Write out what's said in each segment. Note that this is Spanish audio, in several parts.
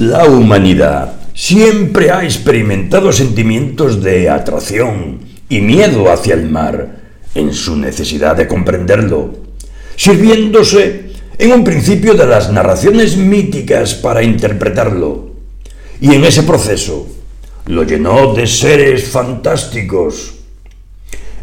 La humanidad siempre ha experimentado sentimientos de atracción y miedo hacia el mar en su necesidad de comprenderlo, sirviéndose en un principio de las narraciones míticas para interpretarlo, y en ese proceso lo llenó de seres fantásticos.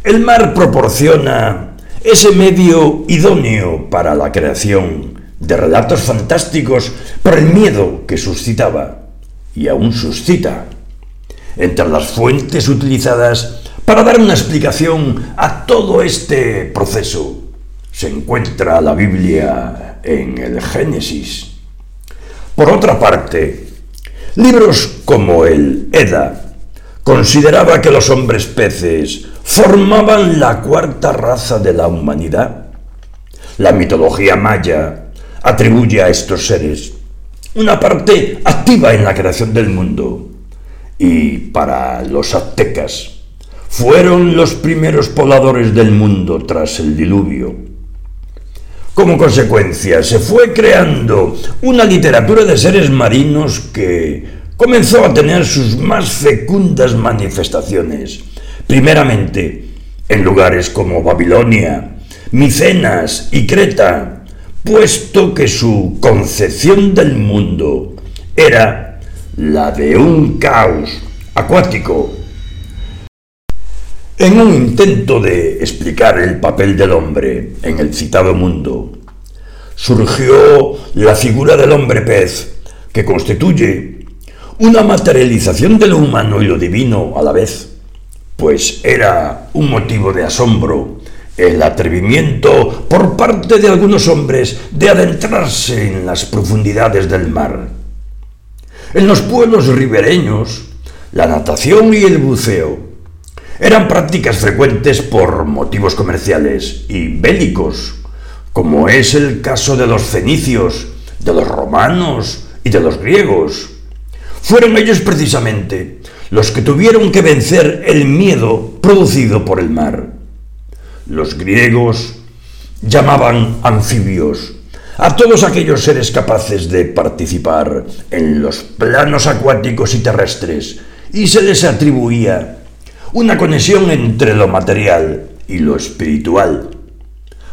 El mar proporciona ese medio idóneo para la creación de relatos fantásticos por el miedo que suscitaba y aún suscita. Entre las fuentes utilizadas para dar una explicación a todo este proceso se encuentra la Biblia en el Génesis. Por otra parte, libros como el Eda consideraba que los hombres peces formaban la cuarta raza de la humanidad. La mitología maya atribuye a estos seres una parte activa en la creación del mundo. Y para los aztecas, fueron los primeros pobladores del mundo tras el diluvio. Como consecuencia, se fue creando una literatura de seres marinos que comenzó a tener sus más fecundas manifestaciones, primeramente en lugares como Babilonia, Micenas y Creta, puesto que su concepción del mundo era la de un caos acuático. En un intento de explicar el papel del hombre en el citado mundo, surgió la figura del hombre pez, que constituye una materialización de lo humano y lo divino a la vez, pues era un motivo de asombro el atrevimiento por parte de algunos hombres de adentrarse en las profundidades del mar. En los pueblos ribereños, la natación y el buceo eran prácticas frecuentes por motivos comerciales y bélicos, como es el caso de los fenicios, de los romanos y de los griegos. Fueron ellos precisamente los que tuvieron que vencer el miedo producido por el mar. Los griegos llamaban anfibios a todos aquellos seres capaces de participar en los planos acuáticos y terrestres y se les atribuía una conexión entre lo material y lo espiritual.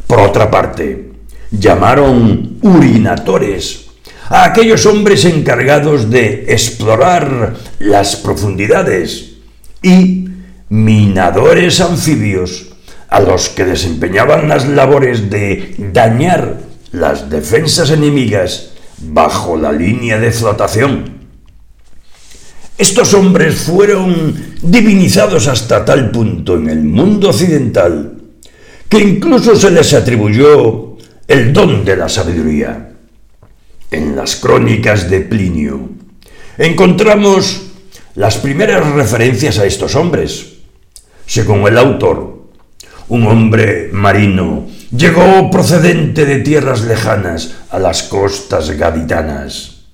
Por otra parte, llamaron urinatores a aquellos hombres encargados de explorar las profundidades y minadores anfibios a los que desempeñaban las labores de dañar las defensas enemigas bajo la línea de flotación. Estos hombres fueron divinizados hasta tal punto en el mundo occidental que incluso se les atribuyó el don de la sabiduría. En las crónicas de Plinio encontramos las primeras referencias a estos hombres. Según el autor, un hombre marino, llegó procedente de tierras lejanas a las costas gaditanas.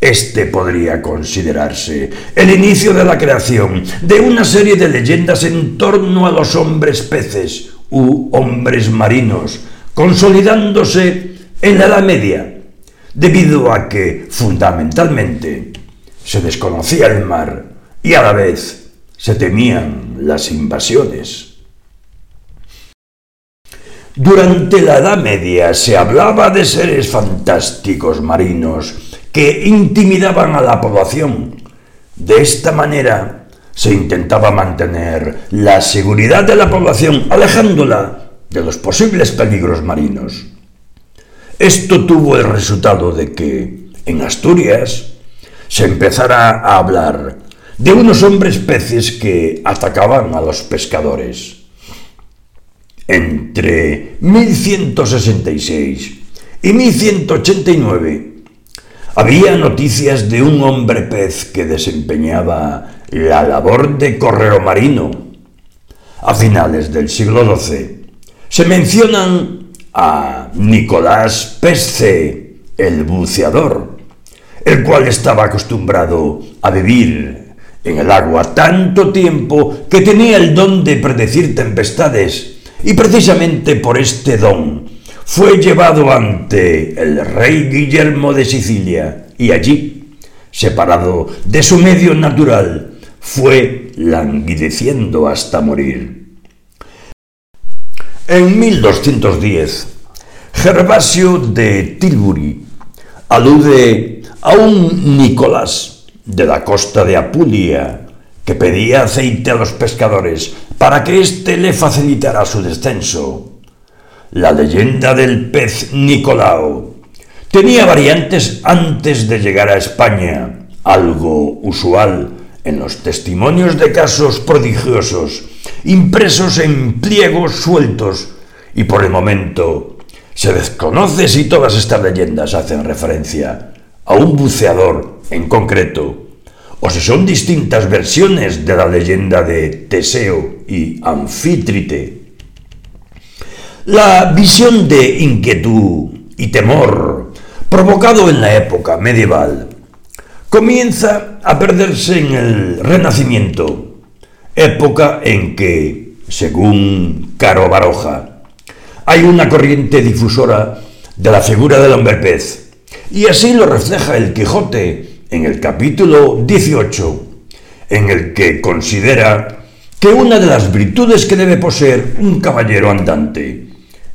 Este podría considerarse el inicio de la creación de una serie de leyendas en torno a los hombres peces u hombres marinos, consolidándose en la Edad Media, debido a que, fundamentalmente, se desconocía el mar y a la vez se temían las invasiones. Durante la Edad Media se hablaba de seres fantásticos marinos que intimidaban a la población. De esta manera se intentaba mantener la seguridad de la población alejándola de los posibles peligros marinos. Esto tuvo el resultado de que en Asturias se empezara a hablar de unos hombres peces que atacaban a los pescadores. Entre 1166 y 1189 había noticias de un hombre pez que desempeñaba la labor de correo marino. A finales del siglo XII se mencionan a Nicolás Pesce, el buceador, el cual estaba acostumbrado a vivir en el agua tanto tiempo que tenía el don de predecir tempestades y precisamente por este don fue llevado ante el rey Guillermo de Sicilia y allí separado de su medio natural, fue languideciendo hasta morir. En 1210, Gervasio de Tilbury alude a un Nicolás de la costa de Apulia que pedía aceite a los pescadores para que éste le facilitara su descenso. La leyenda del pez Nicolao tenía variantes antes de llegar a España, algo usual en los testimonios de casos prodigiosos, impresos en pliegos sueltos, y por el momento se desconoce si todas estas leyendas hacen referencia a un buceador en concreto, o si son distintas versiones de la leyenda de Teseo y Anfítrite. La visión de inquietud y temor provocado en la época medieval comienza a perderse en el Renacimiento, época en que, según Caro Baroja, hay una corriente difusora de la figura del hombre pez, y así lo refleja el Quijote en el capítulo 18, en el que considera que una de las virtudes que debe poseer un caballero andante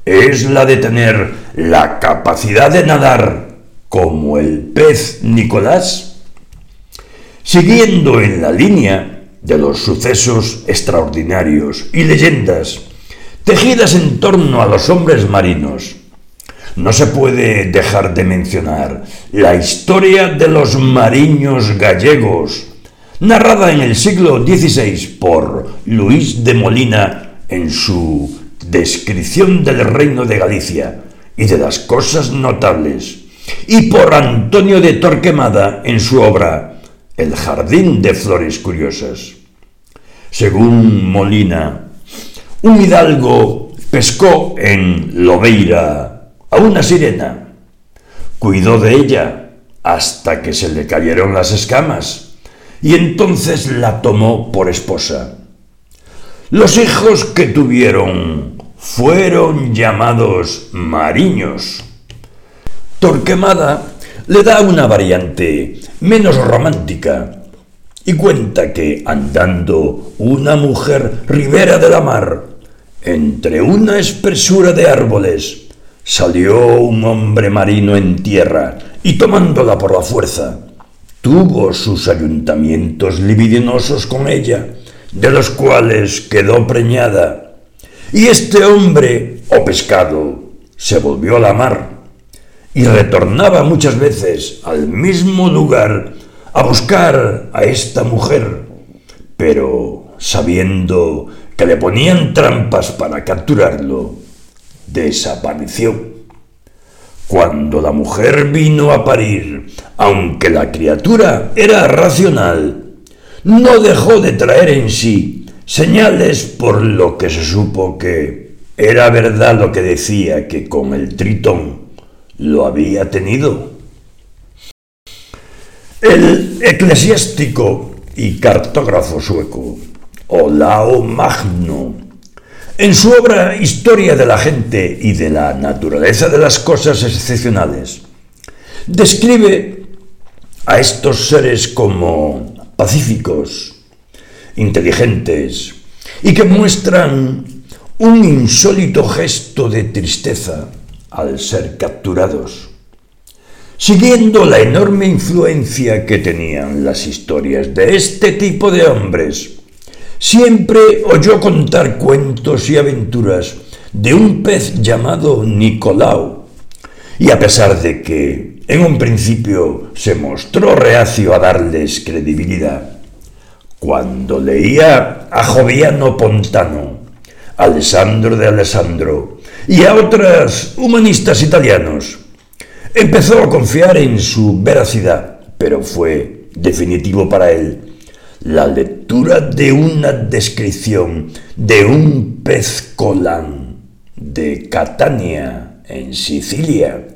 es la de tener la capacidad de nadar como el pez Nicolás Siguiendo en la línea de los sucesos extraordinarios y leyendas tejidas en torno a los hombres marinos, no se puede dejar de mencionar la historia de los mariños gallegos, narrada en el siglo XVI por Luis de Molina en su Descripción del Reino de Galicia y de las cosas notables, y por Antonio de Torquemada en su obra el jardín de flores curiosas. Según Molina, un hidalgo pescó en Lobeira a una sirena, cuidó de ella hasta que se le cayeron las escamas y entonces la tomó por esposa. Los hijos que tuvieron fueron llamados mariños. Torquemada le da una variante menos romántica y cuenta que andando una mujer ribera de la mar, entre una espesura de árboles, salió un hombre marino en tierra y tomándola por la fuerza, tuvo sus ayuntamientos libidinosos con ella, de los cuales quedó preñada. Y este hombre, o pescado, se volvió a la mar y retornaba muchas veces al mismo lugar a buscar a esta mujer, pero sabiendo que le ponían trampas para capturarlo, desapareció. Cuando la mujer vino a parir, aunque la criatura era racional, no dejó de traer en sí señales por lo que se supo que era verdad lo que decía que con el tritón lo había tenido. El eclesiástico y cartógrafo sueco Olao Magno, en su obra Historia de la gente y de la naturaleza de las cosas excepcionales, describe a estos seres como pacíficos, inteligentes y que muestran un insólito gesto de tristeza al ser capturados. Siguiendo la enorme influencia que tenían las historias de este tipo de hombres, siempre oyó contar cuentos y aventuras de un pez llamado Nicolau, y a pesar de que en un principio se mostró reacio a darles credibilidad, cuando leía a Joviano Pontano, Alessandro de Alessandro y a otras humanistas italianos. Empezó a confiar en su veracidad, pero fue definitivo para él la lectura de una descripción de un pez colán de Catania, en Sicilia,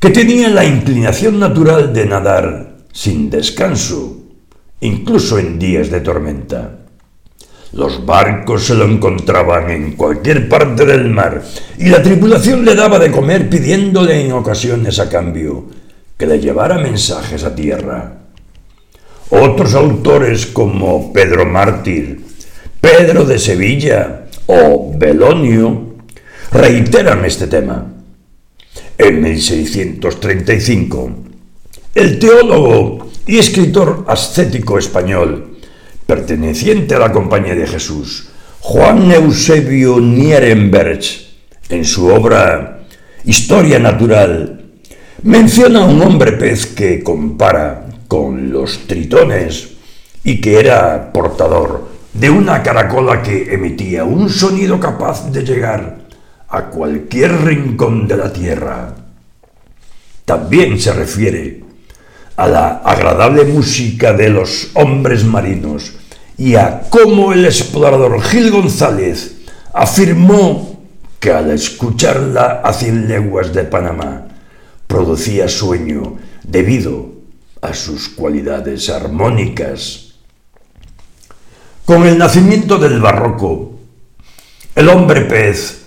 que tenía la inclinación natural de nadar sin descanso, incluso en días de tormenta. Los barcos se lo encontraban en cualquier parte del mar y la tripulación le daba de comer pidiéndole en ocasiones a cambio que le llevara mensajes a tierra. Otros autores como Pedro Mártir, Pedro de Sevilla o Belonio reiteran este tema. En 1635, el teólogo y escritor ascético español, perteneciente a la Compañía de Jesús, Juan Eusebio Nierenberg, en su obra Historia Natural, menciona a un hombre pez que compara con los tritones y que era portador de una caracola que emitía un sonido capaz de llegar a cualquier rincón de la tierra. También se refiere a la agradable música de los hombres marinos y a cómo el explorador Gil González afirmó que al escucharla a cien leguas de Panamá producía sueño debido a sus cualidades armónicas. Con el nacimiento del barroco, el hombre pez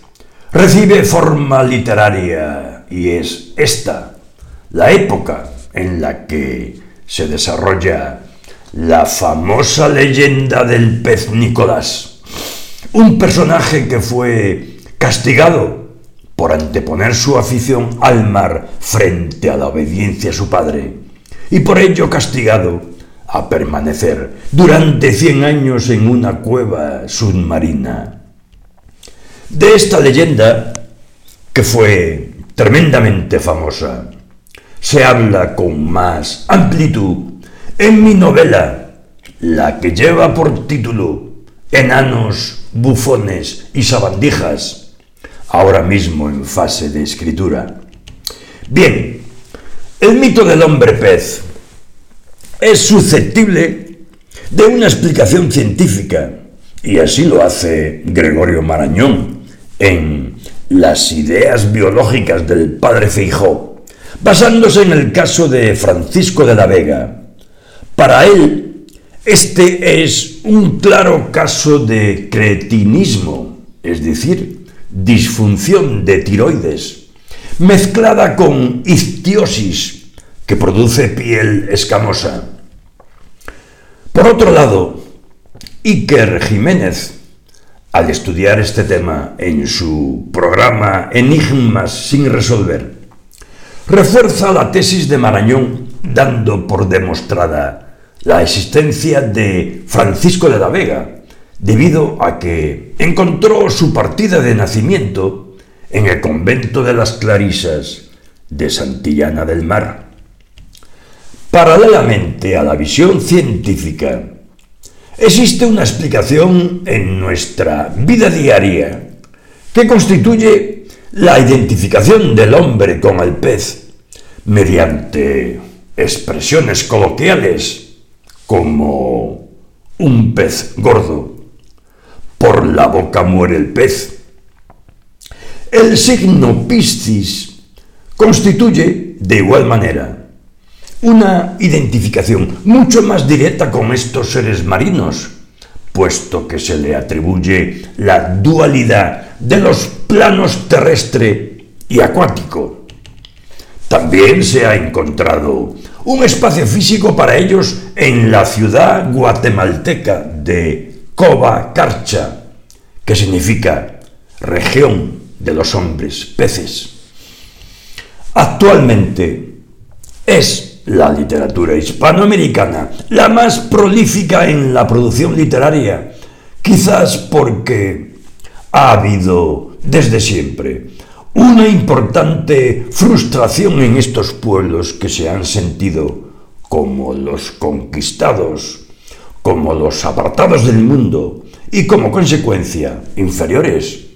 recibe forma literaria y es esta la época en la que se desarrolla la famosa leyenda del pez Nicolás, un personaje que fue castigado por anteponer su afición al mar frente a la obediencia a su padre, y por ello castigado a permanecer durante 100 años en una cueva submarina. De esta leyenda, que fue tremendamente famosa, se habla con más amplitud en mi novela, la que lleva por título Enanos, bufones y sabandijas, ahora mismo en fase de escritura. Bien, el mito del hombre pez es susceptible de una explicación científica, y así lo hace Gregorio Marañón en Las ideas biológicas del padre Feijó, basándose en el caso de Francisco de la Vega. Para él, este es un claro caso de cretinismo, es decir, disfunción de tiroides, mezclada con ictiosis, que produce piel escamosa. Por otro lado, Iker Jiménez, al estudiar este tema en su programa Enigmas sin resolver, refuerza la tesis de Marañón dando por demostrada la existencia de Francisco de la Vega, debido a que encontró su partida de nacimiento en el convento de las Clarisas de Santillana del Mar. Paralelamente a la visión científica, existe una explicación en nuestra vida diaria que constituye la identificación del hombre con el pez mediante expresiones coloquiales como un pez gordo, por la boca muere el pez. El signo Piscis constituye, de igual manera, una identificación mucho más directa con estos seres marinos, puesto que se le atribuye la dualidad de los planos terrestre y acuático. También se ha encontrado un espacio físico para ellos en la ciudad guatemalteca de Coba Carcha, que significa región de los hombres peces. Actualmente es la literatura hispanoamericana, la más prolífica en la producción literaria, quizás porque ha habido desde siempre una importante frustración en estos pueblos que se han sentido como los conquistados, como los apartados del mundo y como consecuencia inferiores.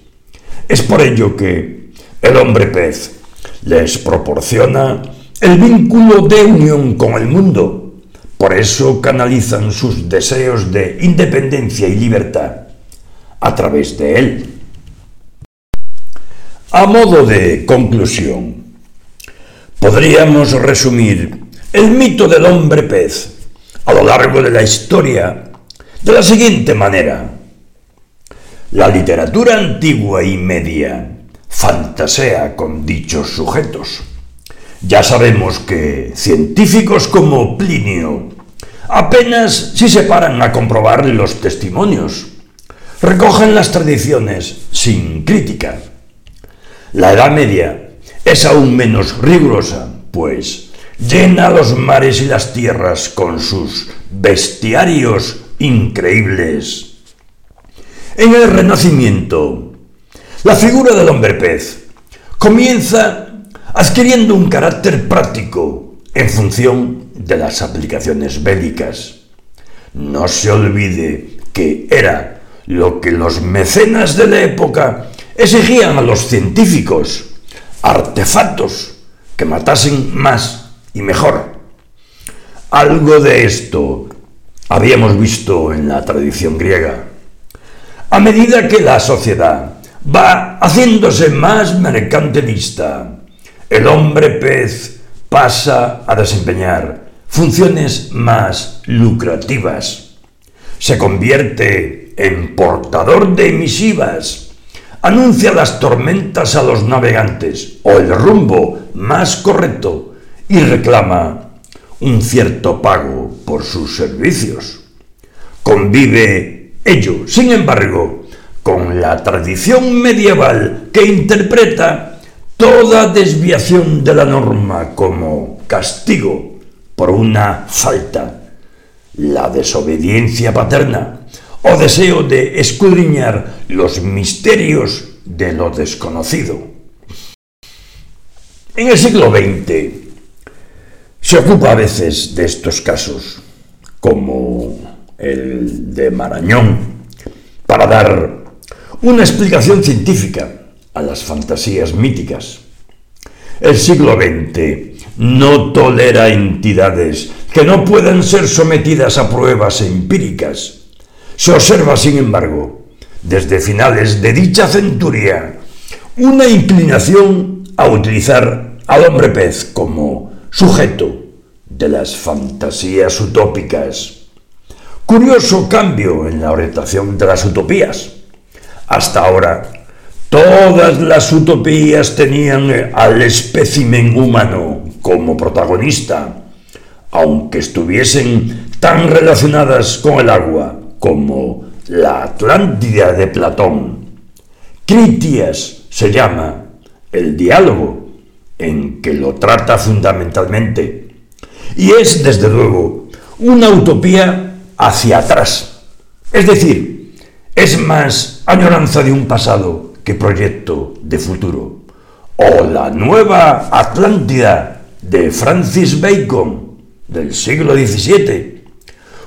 Es por ello que el hombre pez les proporciona el vínculo de unión con el mundo. Por eso canalizan sus deseos de independencia y libertad a través de él. A modo de conclusión, podríamos resumir el mito del hombre pez a lo largo de la historia de la siguiente manera. La literatura antigua y media fantasea con dichos sujetos ya sabemos que científicos como Plinio apenas si se paran a comprobar los testimonios. Recogen las tradiciones sin crítica. La Edad Media es aún menos rigurosa, pues llena los mares y las tierras con sus bestiarios increíbles. En el Renacimiento, la figura del hombre pez comienza adquiriendo un carácter práctico en función de las aplicaciones bélicas. No se olvide que era lo que los mecenas de la época exigían a los científicos, artefactos que matasen más y mejor. Algo de esto habíamos visto en la tradición griega. A medida que la sociedad va haciéndose más mercantilista, el hombre pez pasa a desempeñar funciones más lucrativas. Se convierte en portador de emisivas, anuncia las tormentas a los navegantes o el rumbo más correcto y reclama un cierto pago por sus servicios. Convive ello, sin embargo, con la tradición medieval que interpreta toda desviación de la norma como castigo por una falta, la desobediencia paterna o deseo de escudriñar los misterios de lo desconocido. En el siglo XX se ocupa a veces de estos casos, como el de Marañón, para dar una explicación científica a las fantasías míticas. El siglo XX no tolera entidades que no puedan ser sometidas a pruebas empíricas. Se observa, sin embargo, desde finales de dicha centuria, una inclinación a utilizar al hombre pez como sujeto de las fantasías utópicas. Curioso cambio en la orientación de las utopías. Hasta ahora, todas las utopías tenían al espécimen humano como protagonista, aunque estuviesen tan relacionadas con el agua como la Atlántida de Platón. Critias se llama el diálogo en que lo trata fundamentalmente y es desde luego una utopía hacia atrás. Es decir, es más añoranza de un pasado que proyecto de futuro. O la nueva Atlántida de Francis Bacon del siglo XVII.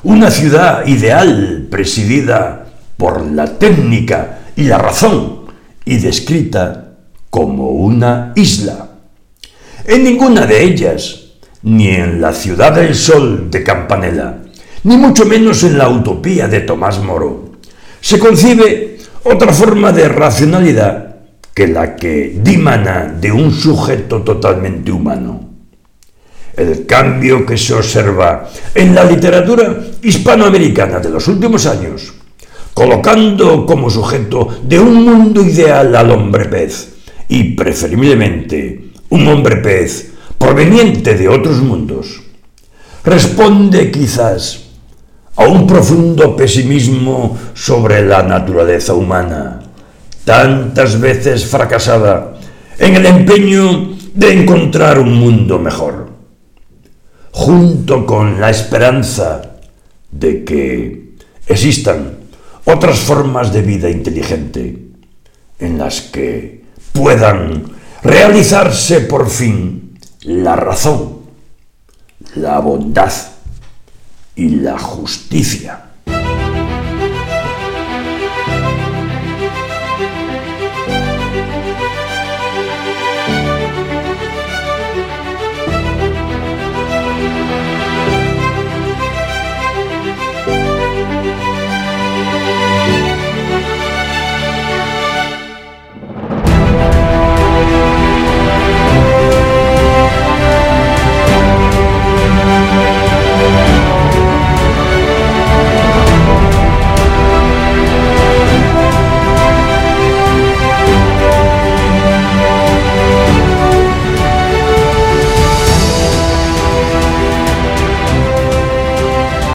Una ciudad ideal presidida por la técnica y la razón y descrita como una isla. En ninguna de ellas, ni en la ciudad del sol de Campanella, ni mucho menos en la utopía de Tomás Moro, se concibe otra forma de racionalidad que la que dimana de un sujeto totalmente humano. El cambio que se observa en la literatura hispanoamericana de los últimos años, colocando como sujeto de un mundo ideal al hombre pez, y preferiblemente un hombre pez proveniente de otros mundos, responde quizás a un profundo pesimismo sobre la naturaleza humana, tantas veces fracasada en el empeño de encontrar un mundo mejor, junto con la esperanza de que existan otras formas de vida inteligente en las que puedan realizarse por fin la razón, la bondad, y la justicia.